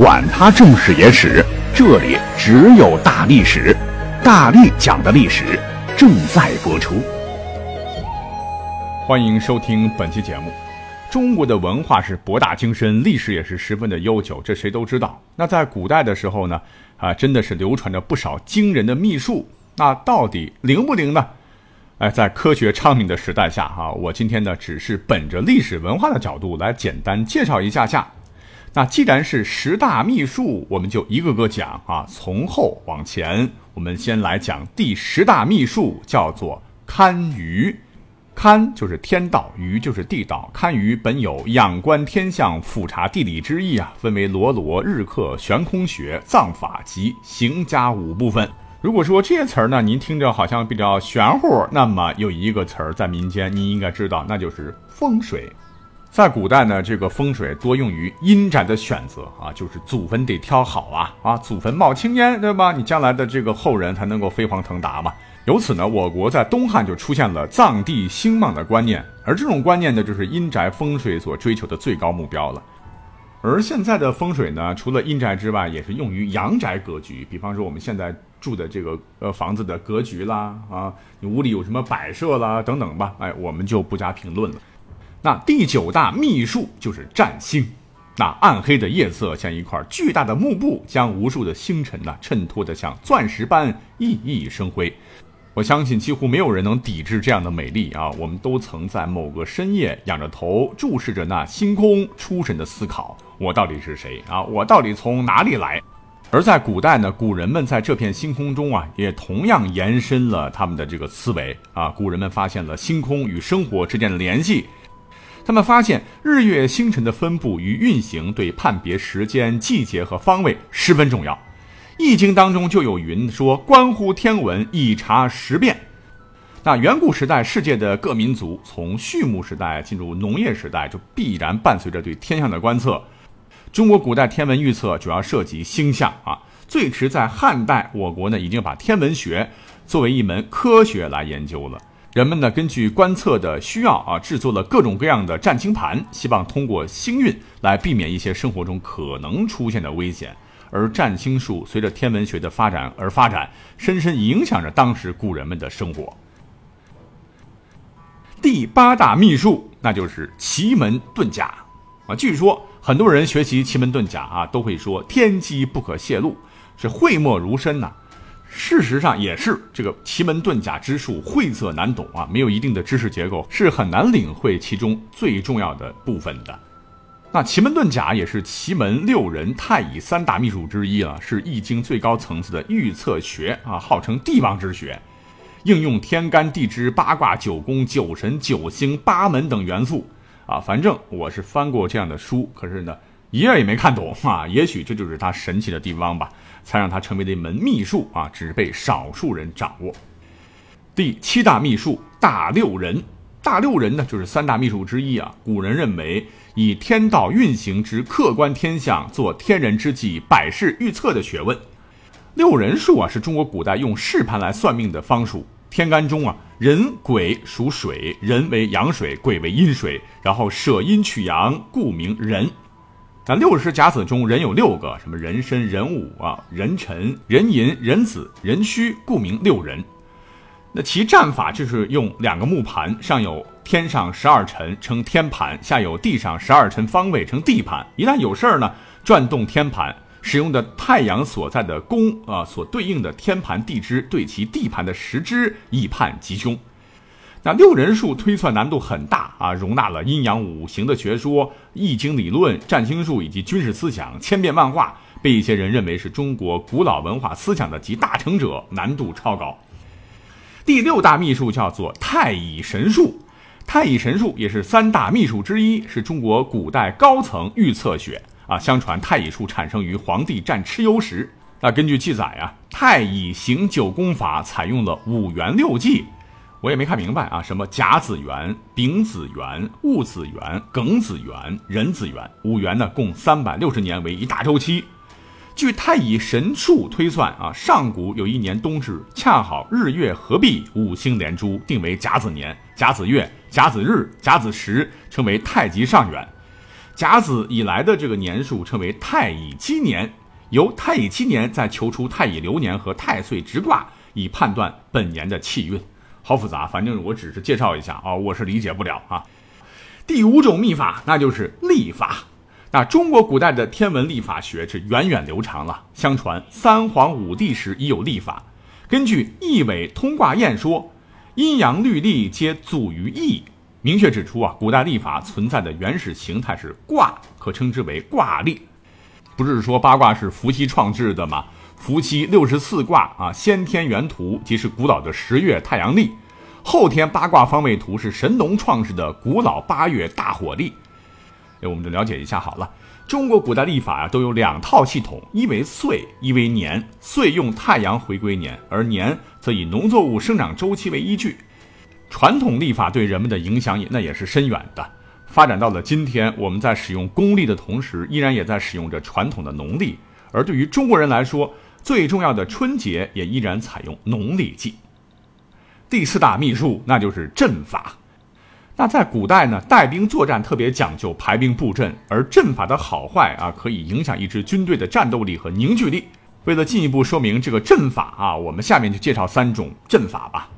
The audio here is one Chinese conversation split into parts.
管他正史野史，这里只有大历史，大力讲的历史正在播出。欢迎收听本期节目。中国的文化是博大精深，历史也是十分的悠久，这谁都知道。那在古代的时候呢，啊，真的是流传着不少惊人的秘术。那到底灵不灵呢？哎，在科学昌明的时代下，哈，我今天呢，只是本着历史文化的角度来简单介绍一下下。那既然是十大秘术，我们就一个个讲啊，从后往前，我们先来讲第十大秘术，叫做堪舆。堪就是天道，舆就是地道。堪舆本有仰观天象、俯察地理之意啊，分为罗罗、日课、悬空学、藏法及行家五部分。如果说这些词儿呢，您听着好像比较玄乎，那么有一个词儿在民间您应该知道，那就是风水。在古代呢，这个风水多用于阴宅的选择啊，就是祖坟得挑好啊啊，祖坟冒青烟，对吧？你将来的这个后人才能够飞黄腾达嘛。由此呢，我国在东汉就出现了葬地兴旺的观念，而这种观念呢，就是阴宅风水所追求的最高目标了。而现在的风水呢，除了阴宅之外，也是用于阳宅格局，比方说我们现在住的这个呃房子的格局啦啊，你屋里有什么摆设啦等等吧，哎，我们就不加评论了。那第九大秘术就是占星，那暗黑的夜色像一块巨大的幕布，将无数的星辰呢衬托得像钻石般熠熠生辉。我相信几乎没有人能抵制这样的美丽啊！我们都曾在某个深夜仰着头注视着那星空，出神的思考：我到底是谁啊？我到底从哪里来？而在古代呢，古人们在这片星空中啊，也同样延伸了他们的这个思维啊。古人们发现了星空与生活之间的联系。他们发现日月星辰的分布与运行对判别时间、季节和方位十分重要。《易经》当中就有云说：“关乎天文，以察时变。”那远古时代世界的各民族从畜牧时代进入农业时代，就必然伴随着对天象的观测。中国古代天文预测主要涉及星象啊。最迟在汉代，我国呢已经把天文学作为一门科学来研究了。人们呢，根据观测的需要啊，制作了各种各样的占星盘，希望通过星运来避免一些生活中可能出现的危险。而占星术随着天文学的发展而发展，深深影响着当时古人们的生活。第八大秘术，那就是奇门遁甲啊。据说很多人学习奇门遁甲啊，都会说天机不可泄露，是讳莫如深呐。事实上也是，这个奇门遁甲之术晦涩难懂啊，没有一定的知识结构，是很难领会其中最重要的部分的。那奇门遁甲也是奇门六人太乙三大秘术之一了，是易经最高层次的预测学啊，号称帝王之学，应用天干地支、八卦、九宫、九神、九星、八门等元素啊。反正我是翻过这样的书，可是呢，一页也没看懂啊。也许这就是它神奇的地方吧。才让它成为了一门秘术啊，只被少数人掌握。第七大秘术大六人，大六人呢就是三大秘术之一啊。古人认为以天道运行之客观天象，做天人之际、百事预测的学问。六人术啊，是中国古代用试盘来算命的方术。天干中啊，人癸属水，人为阳水，癸为阴水，然后舍阴取阳，故名人。那六十甲子中，人有六个，什么壬申、壬午啊、人辰、人寅、人子、人戌，故名六人。那其战法就是用两个木盘，上有天上十二辰称天盘，下有地上十二辰方位称地盘。一旦有事儿呢，转动天盘，使用的太阳所在的宫啊，所对应的天盘地支对其地盘的时支，以判吉凶。那六人术推算难度很大啊，容纳了阴阳五行的学说、易经理论、占星术以及军事思想，千变万化，被一些人认为是中国古老文化思想的集大成者，难度超高。第六大秘术叫做太乙神术，太乙神术也是三大秘术之一，是中国古代高层预测学啊，相传太乙术产生于黄帝战蚩尤时。那根据记载啊，太乙行九宫法采用了五元六纪，我也没看明白啊，什么甲子元、丙子元、戊子元、庚子元、壬子元，五元呢共三百六十年为一大周期。据太乙神术推算啊，上古有一年冬至，恰好日月合璧，五星连珠，定为甲子年、甲子月、甲子日、甲子时，称为太极上元。甲子以来的这个年数称为太乙七年。由太乙七年再求出太乙流年和太岁直卦，以判断本年的气运。好复杂，反正我只是介绍一下啊，我是理解不了啊。第五种秘法，那就是历法。那中国古代的天文历法学是源远流长了。相传三皇五帝时已有历法。根据《易纬通卦验》说，阴阳律历皆祖于易，明确指出啊，古代历法存在的原始形态是卦，可称之为卦历。不是说八卦是伏羲创制的吗？伏羲六十四卦啊，先天原图即是古老的十月太阳历，后天八卦方位图是神农创制的古老八月大火历。哎，我们就了解一下好了。中国古代历法啊，都有两套系统，一为岁，一为年。岁用太阳回归年，而年则以农作物生长周期为依据。传统历法对人们的影响也那也是深远的。发展到了今天，我们在使用公历的同时，依然也在使用着传统的农历。而对于中国人来说，最重要的春节也依然采用农历纪。第四大秘术，那就是阵法。那在古代呢，带兵作战特别讲究排兵布阵，而阵法的好坏啊，可以影响一支军队的战斗力和凝聚力。为了进一步说明这个阵法啊，我们下面就介绍三种阵法吧。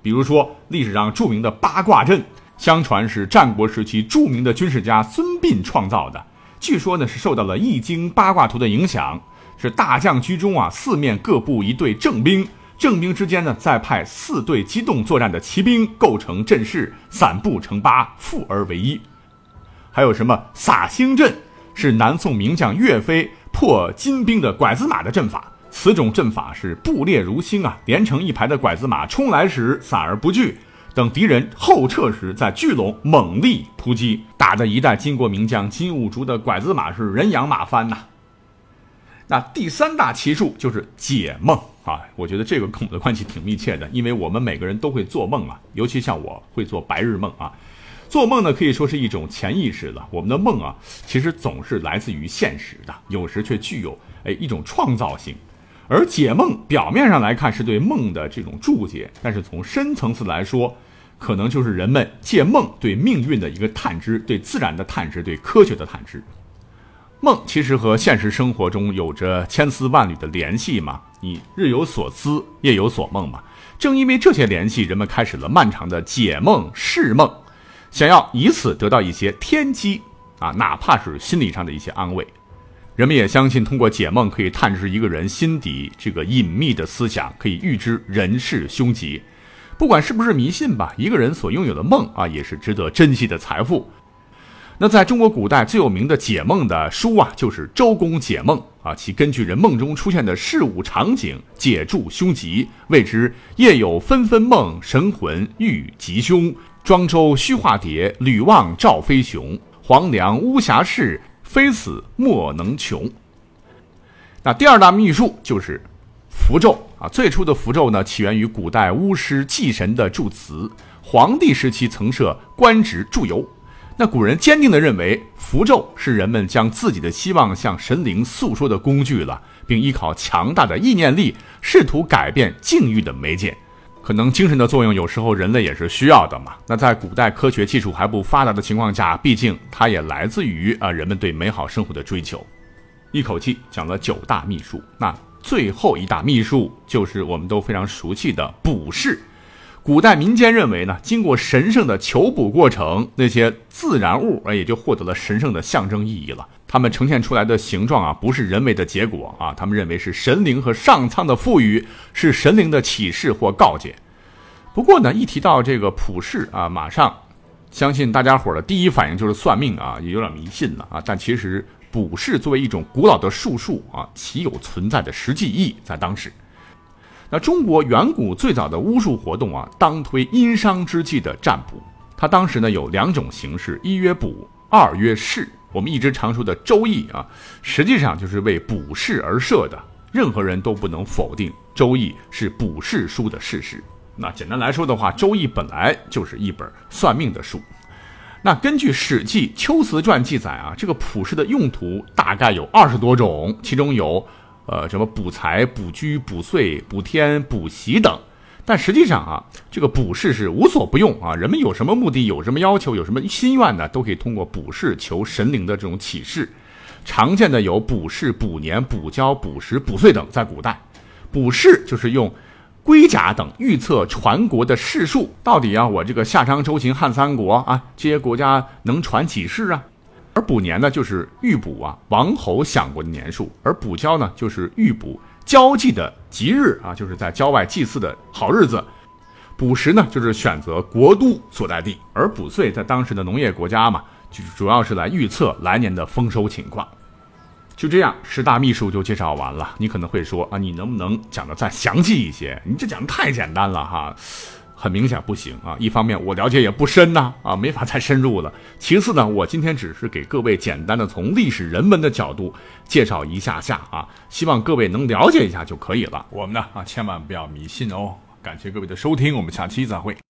比如说历史上著名的八卦阵，相传是战国时期著名的军事家孙膑创造的。据说呢是受到了《易经》八卦图的影响，是大将居中啊，四面各布一队正兵。正兵之间呢，再派四队机动作战的骑兵构成阵势，散布成八，复而为一。还有什么撒星阵，是南宋名将岳飞破金兵的拐子马的阵法。此种阵法是布列如星啊，连成一排的拐子马冲来时散而不聚，等敌人后撤时再聚拢猛力突击，打得一代金国名将金兀术的拐子马是人仰马翻呐。那第三大奇术就是解梦。啊，我觉得这个跟我们的关系挺密切的，因为我们每个人都会做梦啊，尤其像我会做白日梦啊。做梦呢可以说是一种潜意识的，我们的梦啊，其实总是来自于现实的，有时却具有哎一种创造性。而解梦表面上来看是对梦的这种注解，但是从深层次来说，可能就是人们借梦对命运的一个探知，对自然的探知，对科学的探知。梦其实和现实生活中有着千丝万缕的联系嘛，你日有所思，夜有所梦嘛。正因为这些联系，人们开始了漫长的解梦释梦，想要以此得到一些天机啊，哪怕是心理上的一些安慰。人们也相信，通过解梦可以探知一个人心底这个隐秘的思想，可以预知人事凶吉。不管是不是迷信吧，一个人所拥有的梦啊，也是值得珍惜的财富。那在中国古代最有名的解梦的书啊，就是《周公解梦》啊，其根据人梦中出现的事物场景解注凶吉，谓之夜有纷纷梦，神魂欲吉凶。庄周虚化蝶，吕望赵飞雄，黄粱巫峡事，非死莫能穷。那第二大秘术就是符咒啊，最初的符咒呢，起源于古代巫师祭神的祝词，黄帝时期曾设官职祝由。那古人坚定地认为，符咒是人们将自己的希望向神灵诉说的工具了，并依靠强大的意念力，试图改变境遇的媒介。可能精神的作用，有时候人类也是需要的嘛。那在古代科学技术还不发达的情况下，毕竟它也来自于啊人们对美好生活的追求。一口气讲了九大秘术，那最后一大秘术就是我们都非常熟悉的卜筮。古代民间认为呢，经过神圣的求卜过程，那些自然物啊也就获得了神圣的象征意义了。它们呈现出来的形状啊，不是人为的结果啊，他们认为是神灵和上苍的赋予，是神灵的启示或告诫。不过呢，一提到这个卜筮啊，马上相信大家伙的第一反应就是算命啊，也有点迷信了啊。但其实卜筮作为一种古老的术数啊，其有存在的实际意义，在当时。那中国远古最早的巫术活动啊，当推殷商之际的占卜。它当时呢有两种形式，一曰卜，二曰筮。我们一直常说的《周易》啊，实际上就是为卜筮而设的。任何人都不能否定《周易》是卜筮书的事实。那简单来说的话，《周易》本来就是一本算命的书。那根据《史记·秋瓷传》记载啊，这个卜筮的用途大概有二十多种，其中有呃什么卜财、卜居、卜岁、卜天、卜喜等。但实际上啊，这个卜筮是无所不用啊。人们有什么目的、有什么要求、有什么心愿呢，都可以通过卜筮求神灵的这种启示。常见的有卜筮、卜年、卜交、卜时、卜岁等。在古代，卜筮就是用龟甲等预测传国的世数，到底啊，我这个夏商周秦汉三国啊，这些国家能传几世啊？而卜年呢，就是预卜啊王侯享过的年数；而卜交呢，就是预卜交际的吉日啊，就是在郊外祭祀的好日子；卜时呢，就是选择国都所在地；而卜岁在当时的农业国家嘛。就主要是来预测来年的丰收情况。就这样，十大秘术就介绍完了。你可能会说啊，你能不能讲的再详细一些？你这讲的太简单了哈，很明显不行啊。一方面我了解也不深呐，啊，没法再深入了。其次呢，我今天只是给各位简单的从历史人文的角度介绍一下下啊，希望各位能了解一下就可以了。我们呢啊，千万不要迷信哦。感谢各位的收听，我们下期再会。